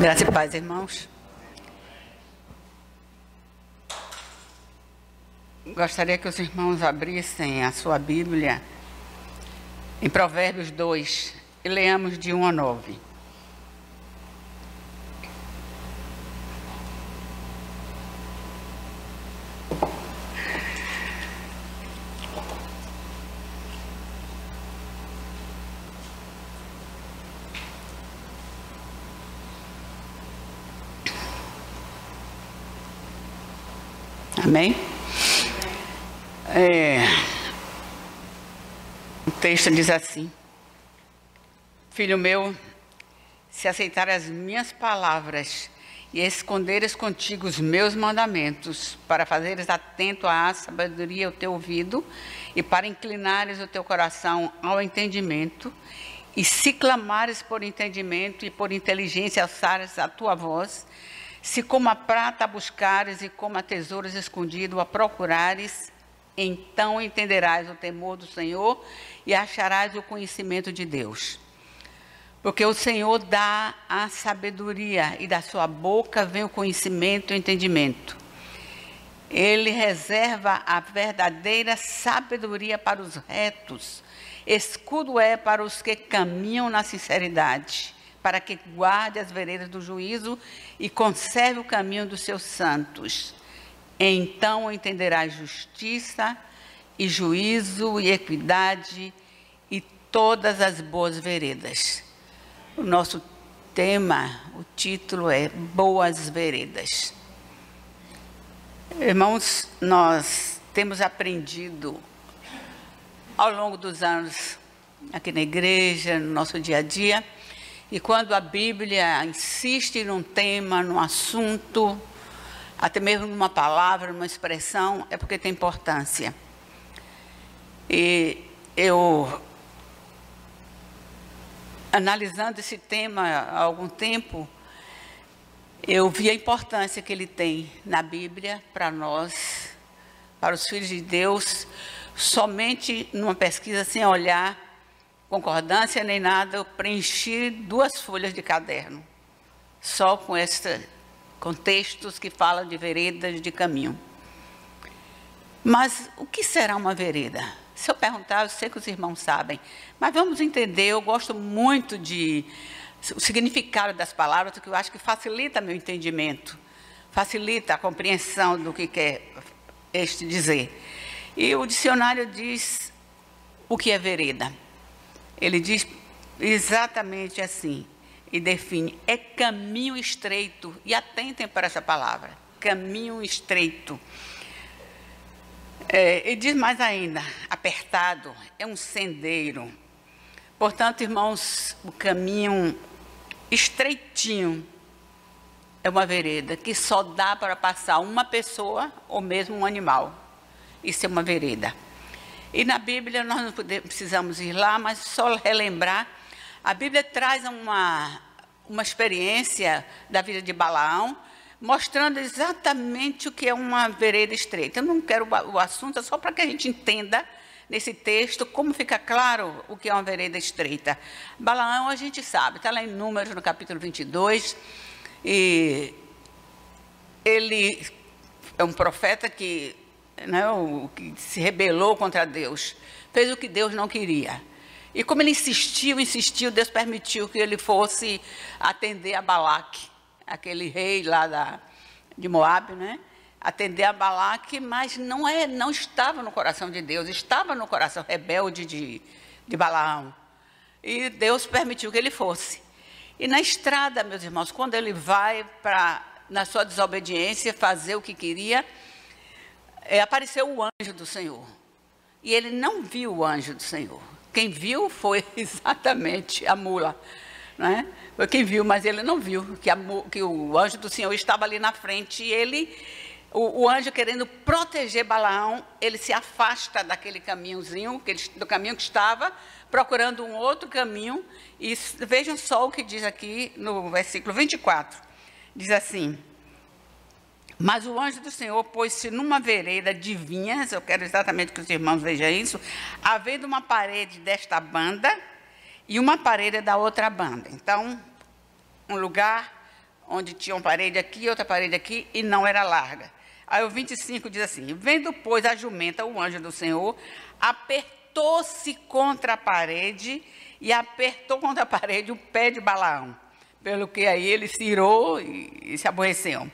Graça e paz, irmãos. Gostaria que os irmãos abrissem a sua Bíblia em Provérbios 2 e leamos de 1 a 9. Amém? É, o texto diz assim: Filho meu, se aceitar as minhas palavras e esconderes contigo os meus mandamentos, para fazeres atento à sabedoria o teu ouvido e para inclinares o teu coração ao entendimento, e se clamares por entendimento e por inteligência alçares a tua voz, se como a prata buscares e como a tesouros escondido a procurares, então entenderás o temor do Senhor e acharás o conhecimento de Deus. Porque o Senhor dá a sabedoria e da sua boca vem o conhecimento e o entendimento. Ele reserva a verdadeira sabedoria para os retos. Escudo é para os que caminham na sinceridade para que guarde as veredas do juízo e conserve o caminho dos seus santos. Então entenderás justiça e juízo e equidade e todas as boas veredas. O nosso tema, o título é Boas Veredas. Irmãos, nós temos aprendido ao longo dos anos aqui na igreja, no nosso dia a dia, e quando a Bíblia insiste num tema, num assunto, até mesmo numa palavra, numa expressão, é porque tem importância. E eu, analisando esse tema há algum tempo, eu vi a importância que ele tem na Bíblia para nós, para os filhos de Deus, somente numa pesquisa sem olhar concordância nem nada, eu preenchi duas folhas de caderno, só com esses contextos que falam de veredas de caminho. Mas o que será uma vereda? Se eu perguntar, eu sei que os irmãos sabem, mas vamos entender, eu gosto muito de o significado das palavras, que eu acho que facilita meu entendimento, facilita a compreensão do que quer este dizer. E o dicionário diz o que é vereda. Ele diz exatamente assim e define: é caminho estreito. E atentem para essa palavra: caminho estreito. É, e diz mais ainda: apertado, é um sendeiro. Portanto, irmãos, o caminho estreitinho é uma vereda que só dá para passar uma pessoa ou mesmo um animal. Isso é uma vereda. E na Bíblia nós não precisamos ir lá, mas só relembrar. A Bíblia traz uma, uma experiência da vida de Balaão, mostrando exatamente o que é uma vereda estreita. Eu não quero o assunto, é só para que a gente entenda nesse texto como fica claro o que é uma vereda estreita. Balaão a gente sabe, está lá em Números, no capítulo 22, e ele é um profeta que né, o que se rebelou contra Deus, fez o que Deus não queria. E como ele insistiu, insistiu, Deus permitiu que ele fosse atender a Balaque, aquele rei lá da, de Moab, né? Atender a Balaque, mas não, é, não estava no coração de Deus, estava no coração rebelde de, de Balaão. E Deus permitiu que ele fosse. E na estrada, meus irmãos, quando ele vai para, na sua desobediência, fazer o que queria, é, apareceu o anjo do Senhor. E ele não viu o anjo do Senhor. Quem viu foi exatamente a mula. Né? Foi quem viu, mas ele não viu que, a, que o anjo do Senhor estava ali na frente e ele, o, o, anjo querendo proteger Balaão, ele se afasta daquele caminhozinho, do caminho que estava, procurando um outro caminho. E vejam só o que diz aqui no versículo 24. Diz assim: mas o anjo do Senhor pôs-se numa vereda de vinhas, eu quero exatamente que os irmãos vejam isso, havendo uma parede desta banda e uma parede da outra banda. Então, um lugar onde tinha uma parede aqui, outra parede aqui, e não era larga. Aí o 25 diz assim: Vendo, pois, a jumenta, o anjo do Senhor, apertou-se contra a parede e apertou contra a parede o pé de Balaão. Pelo que aí ele se irou e, e se aborreceu.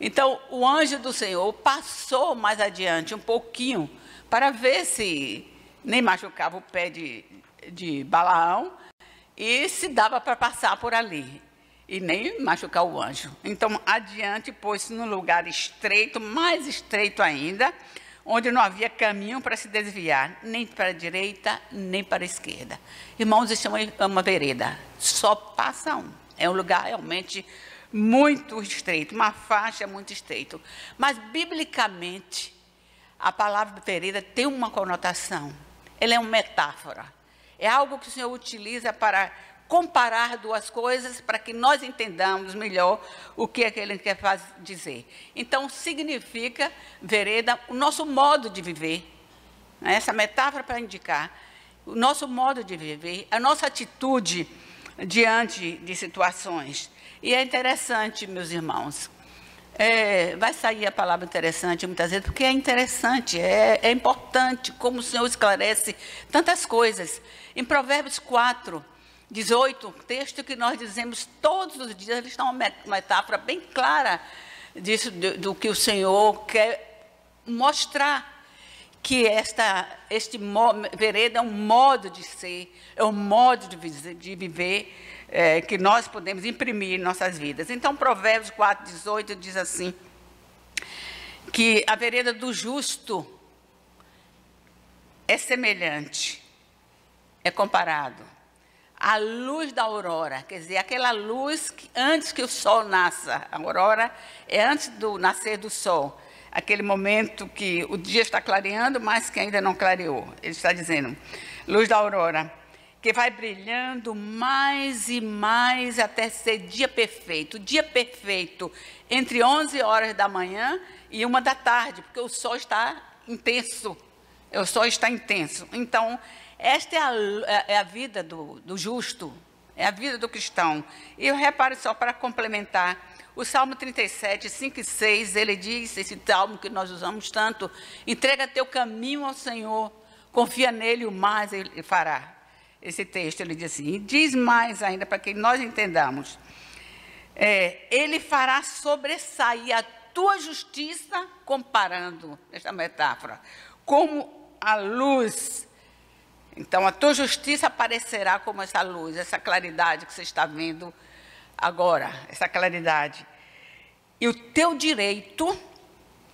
Então, o anjo do Senhor passou mais adiante um pouquinho para ver se nem machucava o pé de, de Balaão e se dava para passar por ali e nem machucar o anjo. Então, adiante, pôs-se num lugar estreito, mais estreito ainda, onde não havia caminho para se desviar, nem para a direita, nem para a esquerda. Irmãos, isso é uma vereda, só passa um. É um lugar realmente muito estreito, uma faixa muito estreita. Mas, biblicamente, a palavra vereda tem uma conotação. Ela é uma metáfora. É algo que o Senhor utiliza para comparar duas coisas para que nós entendamos melhor o que é que ele quer dizer. Então, significa, vereda, o nosso modo de viver. Né? Essa metáfora para indicar o nosso modo de viver, a nossa atitude diante de situações. E é interessante, meus irmãos, é, vai sair a palavra interessante muitas vezes, porque é interessante, é, é importante como o Senhor esclarece tantas coisas. Em Provérbios 4, 18, texto que nós dizemos todos os dias, eles estão uma metáfora bem clara disso, do, do que o Senhor quer mostrar que esta, este vereda é um modo de ser, é um modo de, de viver é, que nós podemos imprimir em nossas vidas. Então, Provérbios 4, 18 diz assim: que a vereda do justo é semelhante, é comparado a luz da aurora, quer dizer, aquela luz que antes que o sol nasça, a aurora é antes do nascer do sol, aquele momento que o dia está clareando, mas que ainda não clareou. Ele está dizendo, luz da aurora, que vai brilhando mais e mais até ser dia perfeito. Dia perfeito entre 11 horas da manhã e uma da tarde, porque o sol está intenso. O sol está intenso. Então, esta é a, é, é a vida do, do justo, é a vida do cristão. E eu repare só para complementar, o Salmo 37, 5 e 6, ele diz, esse salmo que nós usamos tanto, entrega teu caminho ao Senhor, confia nele, o mais ele fará. Esse texto, ele diz assim, e diz mais ainda, para que nós entendamos, é, ele fará sobressair a tua justiça, comparando, esta metáfora, como a luz então, a tua justiça aparecerá como essa luz, essa claridade que você está vendo agora, essa claridade. E o teu direito,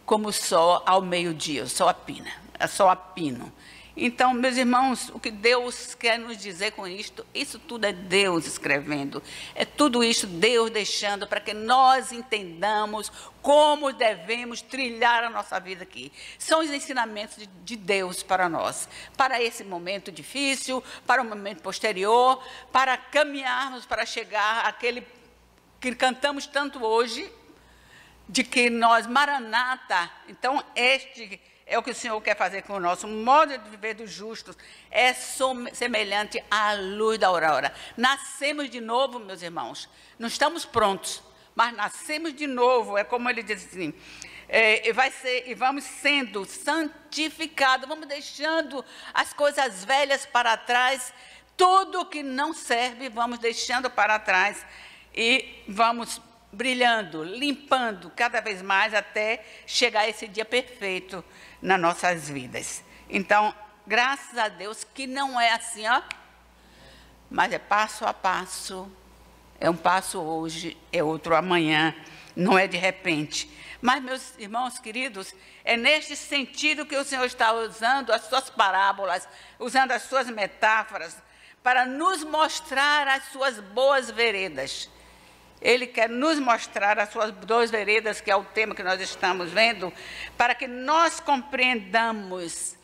como o sol ao meio-dia, o sol a pina, é sol a pino. Então, meus irmãos, o que Deus quer nos dizer com isto, isso tudo é Deus escrevendo. É tudo isso Deus deixando para que nós entendamos como devemos trilhar a nossa vida aqui. São os ensinamentos de, de Deus para nós, para esse momento difícil, para o momento posterior, para caminharmos para chegar àquele que cantamos tanto hoje, de que nós, Maranata, então este é o que o Senhor quer fazer com o nosso modo de viver dos justos. É semelhante à luz da aurora. Nascemos de novo, meus irmãos. Não estamos prontos, mas nascemos de novo. É como ele diz assim. É, vai ser, e vamos sendo santificados, vamos deixando as coisas velhas para trás, tudo que não serve, vamos deixando para trás e vamos brilhando, limpando cada vez mais até chegar esse dia perfeito nas nossas vidas. Então, graças a Deus que não é assim, ó, mas é passo a passo. É um passo hoje, é outro amanhã, não é de repente. Mas, meus irmãos queridos, é neste sentido que o Senhor está usando as suas parábolas, usando as suas metáforas, para nos mostrar as suas boas veredas ele quer nos mostrar as suas duas veredas, que é o tema que nós estamos vendo, para que nós compreendamos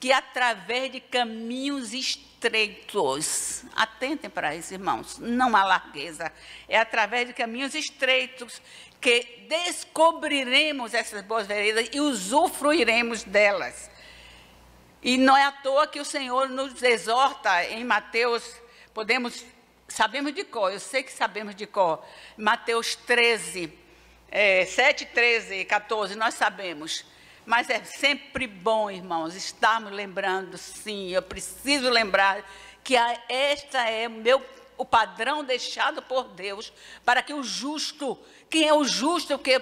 que através de caminhos estreitos, atentem para isso, irmãos, não há largueza, é através de caminhos estreitos que descobriremos essas boas veredas e usufruiremos delas. E não é à toa que o Senhor nos exorta em Mateus, podemos sabemos de cor, eu sei que sabemos de cor. Mateus 13, é, 7, 13, 14, nós sabemos. Mas é sempre bom, irmãos, estarmos lembrando, sim, eu preciso lembrar que a, esta é meu, o padrão deixado por Deus para que o justo, quem é o justo, que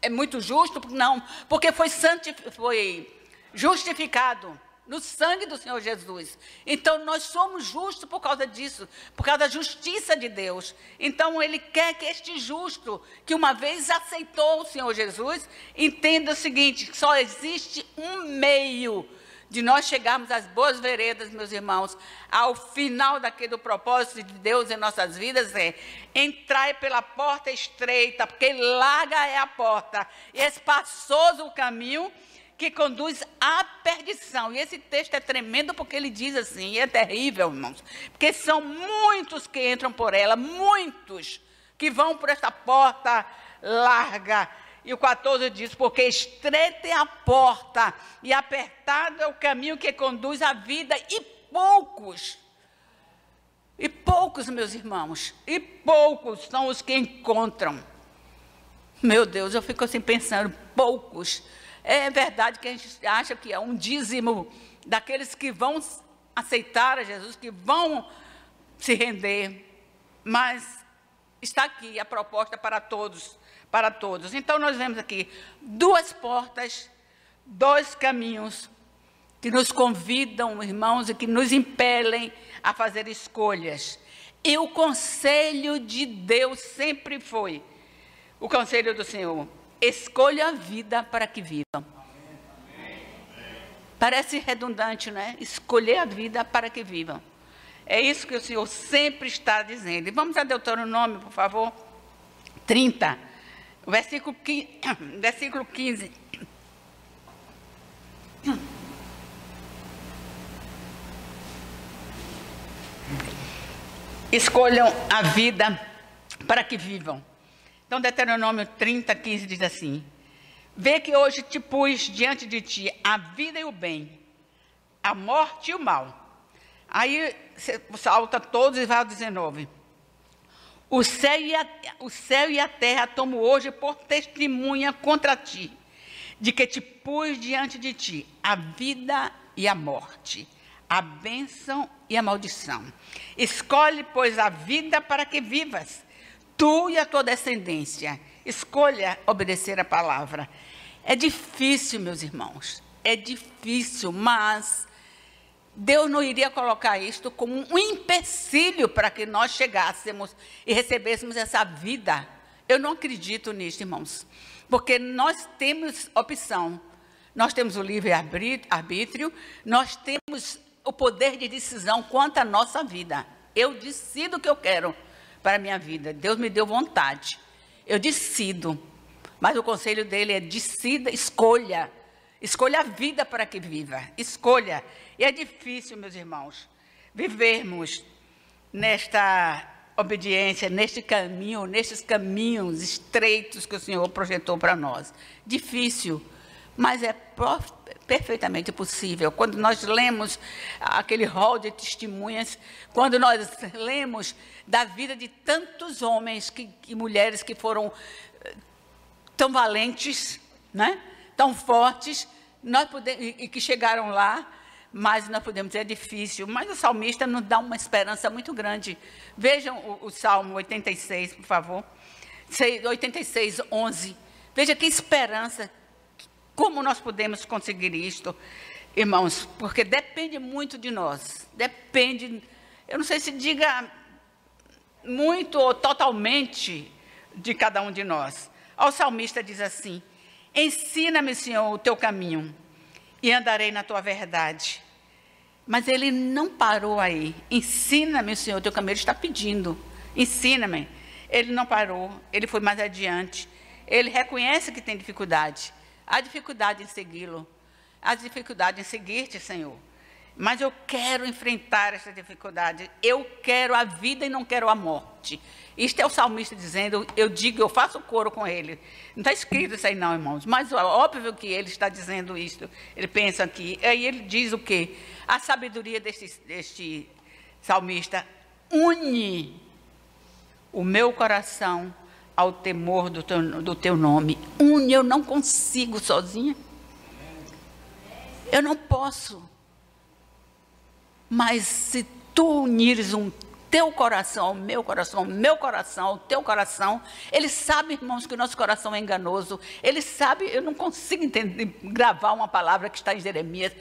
é muito justo, não, porque foi, foi justificado no sangue do Senhor Jesus. Então nós somos justos por causa disso, por causa da justiça de Deus. Então ele quer que este justo, que uma vez aceitou o Senhor Jesus, entenda o seguinte: só existe um meio de nós chegarmos às boas veredas, meus irmãos, ao final daquele propósito de Deus em nossas vidas é entrar pela porta estreita, porque larga é a porta, e espaçoso o caminho que conduz à perdição. E esse texto é tremendo porque ele diz assim, e é terrível, irmãos, porque são muitos que entram por ela, muitos que vão por essa porta larga. E o 14 diz: Porque estreita é a porta e apertado é o caminho que conduz à vida, e poucos, e poucos, meus irmãos, e poucos são os que encontram. Meu Deus, eu fico assim pensando: poucos é verdade que a gente acha que é um dízimo daqueles que vão aceitar a Jesus, que vão se render, mas está aqui a proposta para todos, para todos. Então nós vemos aqui duas portas, dois caminhos que nos convidam, irmãos, e que nos impelem a fazer escolhas. E o conselho de Deus sempre foi o conselho do Senhor Escolha a vida para que vivam. Parece redundante, né? Escolher a vida para que vivam. É isso que o Senhor sempre está dizendo. E vamos a Deuteronômio, por favor. 30, versículo 15. Versículo 15. Escolham a vida para que vivam. Então, Deuteronômio 30, 15 diz assim: Vê que hoje te pus diante de ti a vida e o bem, a morte e o mal. Aí salta todos e vai ao 19. O céu, e a, o céu e a terra tomo hoje por testemunha contra ti, de que te pus diante de ti a vida e a morte, a bênção e a maldição. Escolhe, pois, a vida para que vivas tu e a tua descendência. Escolha obedecer a palavra. É difícil, meus irmãos. É difícil, mas Deus não iria colocar isto como um empecilho para que nós chegássemos e recebêssemos essa vida. Eu não acredito nisso, irmãos. Porque nós temos opção. Nós temos o livre arbítrio, nós temos o poder de decisão quanto à nossa vida. Eu decido o que eu quero para a minha vida. Deus me deu vontade. Eu decido. Mas o conselho dele é decida, escolha. Escolha a vida para que viva. Escolha. E é difícil, meus irmãos, vivermos nesta obediência, neste caminho, nestes caminhos estreitos que o Senhor projetou para nós. Difícil, mas é perfeitamente possível. Quando nós lemos aquele rol de testemunhas, quando nós lemos da vida de tantos homens que, e mulheres que foram eh, tão valentes, né? tão fortes, nós podemos, e que chegaram lá, mas nós podemos dizer é difícil. Mas o salmista nos dá uma esperança muito grande. Vejam o, o Salmo 86, por favor. 86, 11. Veja que esperança como nós podemos conseguir isto, irmãos? Porque depende muito de nós. Depende, eu não sei se diga muito ou totalmente de cada um de nós. O salmista diz assim: Ensina-me, Senhor, o teu caminho e andarei na tua verdade. Mas ele não parou aí. Ensina-me, Senhor, o teu caminho. Ele está pedindo. Ensina-me. Ele não parou. Ele foi mais adiante. Ele reconhece que tem dificuldade. Há dificuldade em segui-lo. Há dificuldade em seguir-te, Senhor. Mas eu quero enfrentar essa dificuldade. Eu quero a vida e não quero a morte. Isto é o salmista dizendo, eu digo, eu faço coro com ele. Não está escrito isso aí não, irmãos. Mas óbvio que ele está dizendo isso. Ele pensa aqui. Aí ele diz o quê? A sabedoria deste, deste salmista une o meu coração ao temor do teu, do teu nome. Une, eu não consigo sozinha. Eu não posso. Mas se tu unires um teu coração ao meu coração, ao meu coração, ao teu coração. Ele sabe, irmãos, que o nosso coração é enganoso. Ele sabe, eu não consigo entender, gravar uma palavra que está em Jeremias,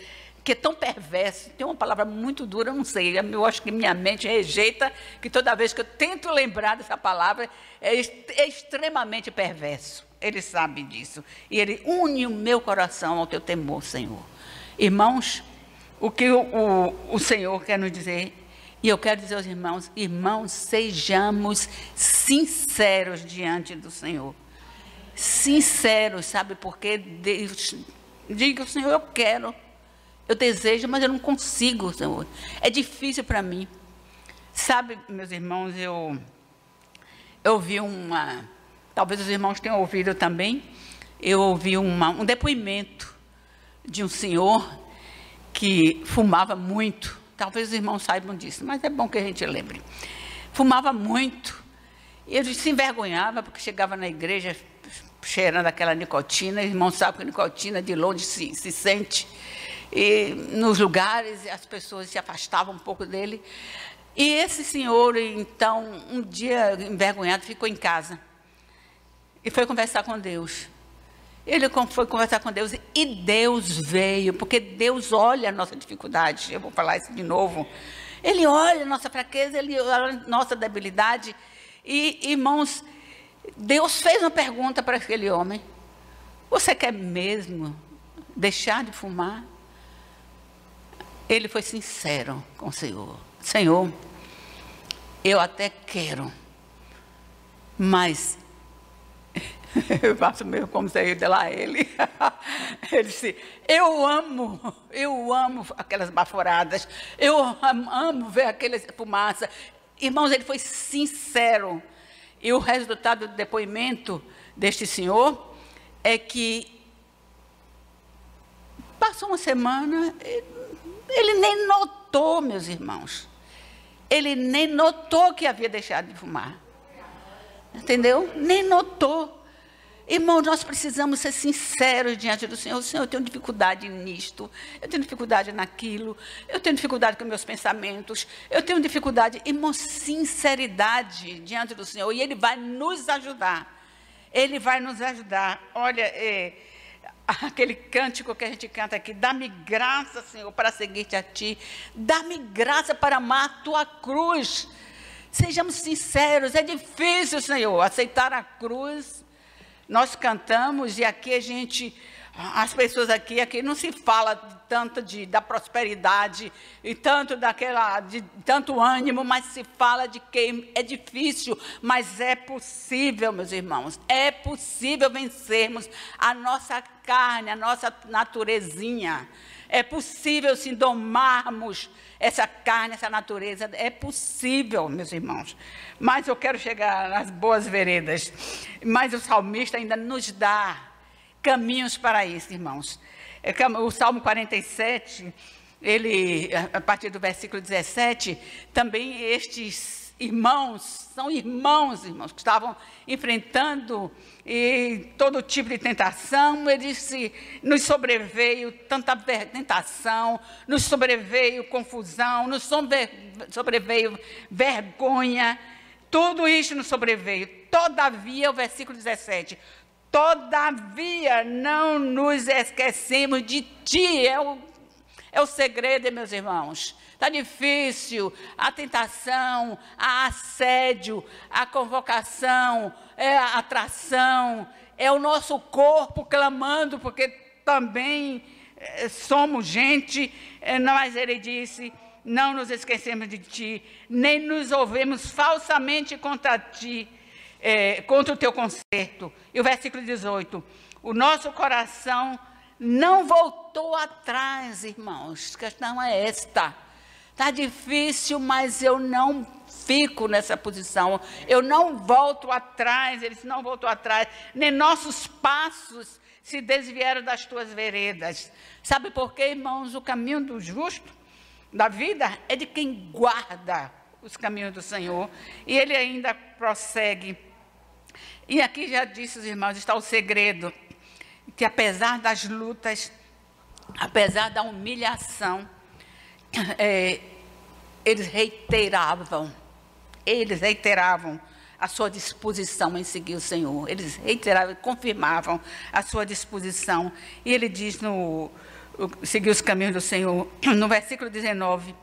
que é tão perverso. Tem uma palavra muito dura, eu não sei. Eu acho que minha mente rejeita, que toda vez que eu tento lembrar dessa palavra, é, é extremamente perverso. Ele sabe disso. E ele une o meu coração ao teu temor, Senhor. Irmãos, o que o, o, o Senhor quer nos dizer e eu quero dizer aos irmãos, irmãos, sejamos sinceros diante do Senhor. Sinceros, sabe? Porque Deus diga, Senhor, eu quero, eu desejo, mas eu não consigo, Senhor. É difícil para mim. Sabe, meus irmãos, eu eu ouvi uma, talvez os irmãos tenham ouvido também, eu ouvi uma, um depoimento de um senhor que fumava muito Talvez os irmãos saibam disso, mas é bom que a gente lembre. Fumava muito. E ele se envergonhava porque chegava na igreja cheirando aquela nicotina. Os irmãos sabem que a nicotina de longe se, se sente. E nos lugares as pessoas se afastavam um pouco dele. E esse senhor, então, um dia envergonhado, ficou em casa. E foi conversar com Deus. Ele foi conversar com Deus e Deus veio, porque Deus olha a nossa dificuldade. Eu vou falar isso de novo. Ele olha a nossa fraqueza, ele olha a nossa debilidade. E, irmãos, Deus fez uma pergunta para aquele homem: Você quer mesmo deixar de fumar? Ele foi sincero com o Senhor: Senhor, eu até quero, mas Eu faço mesmo como se eu lá ele. Ele disse: Eu amo, eu amo aquelas baforadas, eu amo ver aquelas fumaça. Irmãos, ele foi sincero. E o resultado do depoimento deste senhor é que passou uma semana, ele nem notou, meus irmãos. Ele nem notou que havia deixado de fumar. Entendeu? Nem notou. Irmão, nós precisamos ser sinceros diante do Senhor. Senhor, eu tenho dificuldade nisto, eu tenho dificuldade naquilo, eu tenho dificuldade com meus pensamentos, eu tenho dificuldade. Irmão, sinceridade diante do Senhor. E Ele vai nos ajudar. Ele vai nos ajudar. Olha, é, aquele cântico que a gente canta aqui, dá-me graça, Senhor, para seguir-te a Ti. Dá-me graça para amar a Tua cruz. Sejamos sinceros, é difícil, Senhor, aceitar a cruz nós cantamos e aqui a gente, as pessoas aqui, aqui não se fala tanto de, da prosperidade e tanto daquela, de tanto ânimo, mas se fala de que é difícil, mas é possível, meus irmãos, é possível vencermos a nossa carne, a nossa naturezinha. É possível, sim, domarmos essa carne, essa natureza. É possível, meus irmãos. Mas eu quero chegar nas boas veredas. Mas o salmista ainda nos dá caminhos para isso, irmãos. É o Salmo 47, ele, a partir do versículo 17, também estes irmãos, são irmãos, irmãos, que estavam enfrentando todo tipo de tentação. Ele disse: nos sobreveio tanta tentação, nos sobreveio confusão, nos sobreveio vergonha. Tudo isso nos sobreveio. Todavia, o versículo 17: Todavia não nos esquecemos de ti. É o, é o segredo, meus irmãos. Está difícil, a tentação, a assédio, a convocação, é a atração, é o nosso corpo clamando, porque também é, somos gente, é, mas ele disse: não nos esquecemos de ti, nem nos ouvemos falsamente contra ti, é, contra o teu conserto. E o versículo 18: o nosso coração não voltou atrás, irmãos, a questão é esta Está difícil, mas eu não fico nessa posição. Eu não volto atrás, eles não voltou atrás. Nem nossos passos se desviaram das tuas veredas. Sabe por quê, irmãos? O caminho do justo, da vida, é de quem guarda os caminhos do Senhor. E ele ainda prossegue. E aqui já disse os irmãos, está o segredo, que apesar das lutas, apesar da humilhação, é, eles reiteravam, eles reiteravam a sua disposição em seguir o Senhor. Eles reiteravam, confirmavam a sua disposição. E ele diz no seguir os caminhos do Senhor, no versículo 19,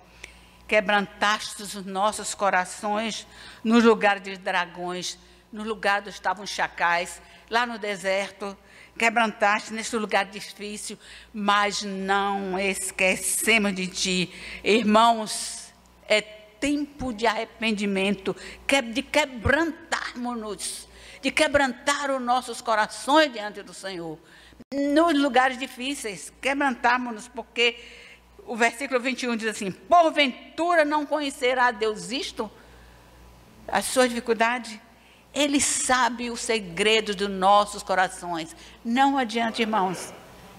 quebrantaste os nossos corações no lugar de dragões, no lugar onde estavam chacais, lá no deserto, quebrantaste neste lugar difícil, mas não esquecemos de ti. Irmãos, é tempo de arrependimento, de quebrantarmos-nos, de quebrantar os nossos corações diante do Senhor. Nos lugares difíceis, quebrantarmos-nos, porque o versículo 21 diz assim: Porventura não conhecerá Deus isto? A sua dificuldade? Ele sabe o segredo dos nossos corações. Não adianta, irmãos.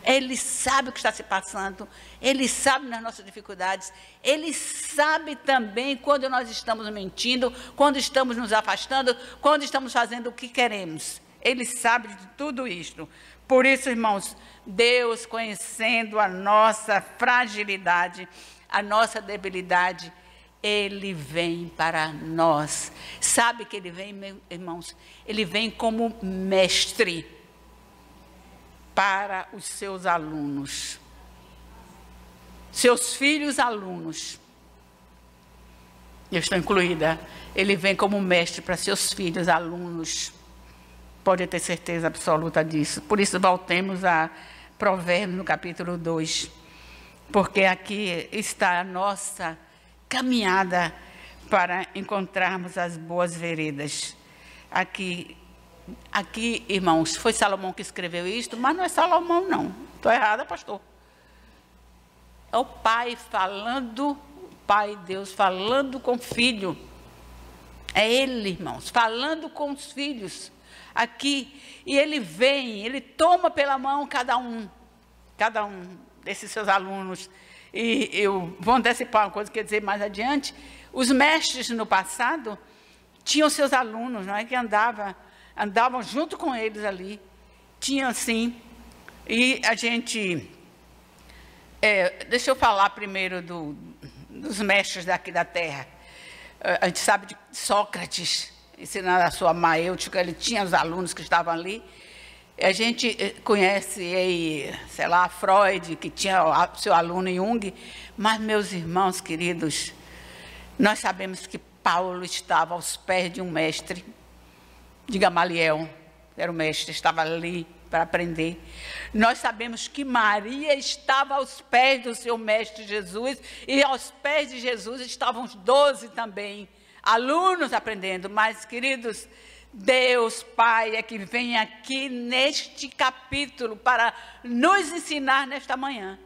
Ele sabe o que está se passando, Ele sabe nas nossas dificuldades, Ele sabe também quando nós estamos mentindo, quando estamos nos afastando, quando estamos fazendo o que queremos. Ele sabe de tudo isto. Por isso, irmãos, Deus, conhecendo a nossa fragilidade, a nossa debilidade, Ele vem para nós. Sabe que Ele vem, irmãos? Ele vem como mestre para os seus alunos, seus filhos alunos. Eu estou incluída. Ele vem como mestre para seus filhos alunos. Pode ter certeza absoluta disso. Por isso, voltemos a Provérbios no capítulo 2. Porque aqui está a nossa caminhada para encontrarmos as boas veredas. Aqui Aqui, irmãos, foi Salomão que escreveu isto, mas não é Salomão, não. Estou errada, pastor. É o pai falando, o pai Deus falando com o filho. É ele, irmãos, falando com os filhos aqui. E ele vem, ele toma pela mão cada um, cada um desses seus alunos. E eu vou antecipar uma coisa que eu dizer mais adiante. Os mestres no passado tinham seus alunos, não é? Que andava andavam junto com eles ali. Tinha assim. E a gente. É, deixa eu falar primeiro do, dos mestres daqui da terra. É, a gente sabe de Sócrates, ensinando a sua maêutica, ele tinha os alunos que estavam ali. A gente é, conhece aí, sei lá, Freud, que tinha seu aluno Jung, mas, meus irmãos queridos, nós sabemos que Paulo estava aos pés de um mestre de Gamaliel, era o mestre, estava ali para aprender. Nós sabemos que Maria estava aos pés do seu mestre Jesus, e aos pés de Jesus estavam os doze também, alunos aprendendo. Mas, queridos, Deus Pai é que vem aqui neste capítulo para nos ensinar nesta manhã,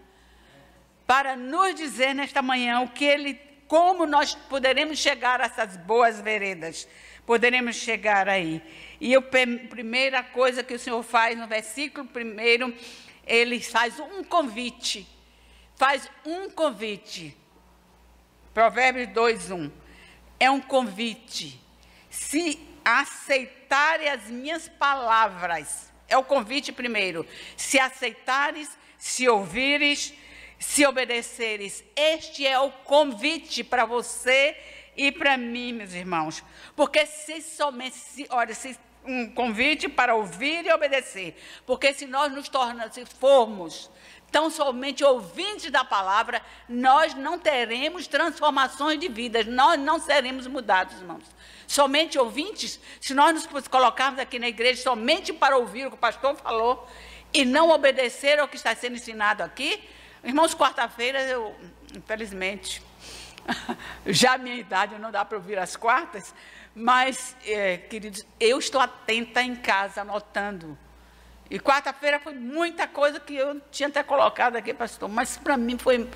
para nos dizer nesta manhã o que Ele, como nós poderemos chegar a essas boas veredas poderemos chegar aí. E a primeira coisa que o Senhor faz no versículo primeiro, ele faz um convite. Faz um convite. Provérbios 2, 1. É um convite. Se aceitarem as minhas palavras, é o convite primeiro. Se aceitares, se ouvires, se obedeceres, este é o convite para você e para mim, meus irmãos. Porque se somente, se, olha, se um convite para ouvir e obedecer. Porque se nós nos tornamos, se formos tão somente ouvintes da palavra, nós não teremos transformações de vida, nós não seremos mudados, irmãos. Somente ouvintes, se nós nos colocarmos aqui na igreja somente para ouvir o que o pastor falou e não obedecer ao que está sendo ensinado aqui, irmãos, quarta-feira eu, infelizmente, Já a minha idade não dá para ouvir as quartas, mas, é, queridos, eu estou atenta em casa, anotando. E quarta-feira foi muita coisa que eu tinha até colocado aqui, pastor, mas para mim foi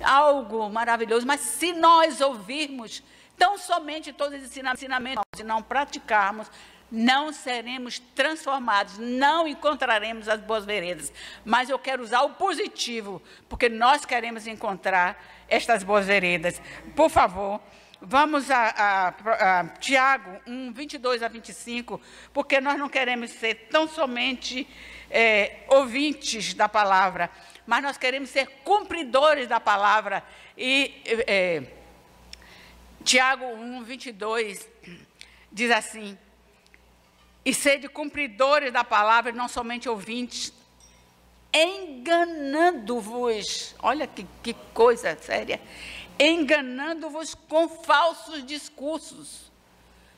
algo maravilhoso. Mas se nós ouvirmos tão somente todos os ensinamentos e não praticarmos, não seremos transformados, não encontraremos as boas veredas. Mas eu quero usar o positivo, porque nós queremos encontrar estas boas veredas. Por favor, Vamos a, a, a, Tiago 1, 22 a 25, porque nós não queremos ser tão somente é, ouvintes da palavra, mas nós queremos ser cumpridores da palavra. E é, Tiago 1, 22 diz assim: E sede cumpridores da palavra, não somente ouvintes, enganando-vos. Olha que, que coisa séria enganando-vos com falsos discursos.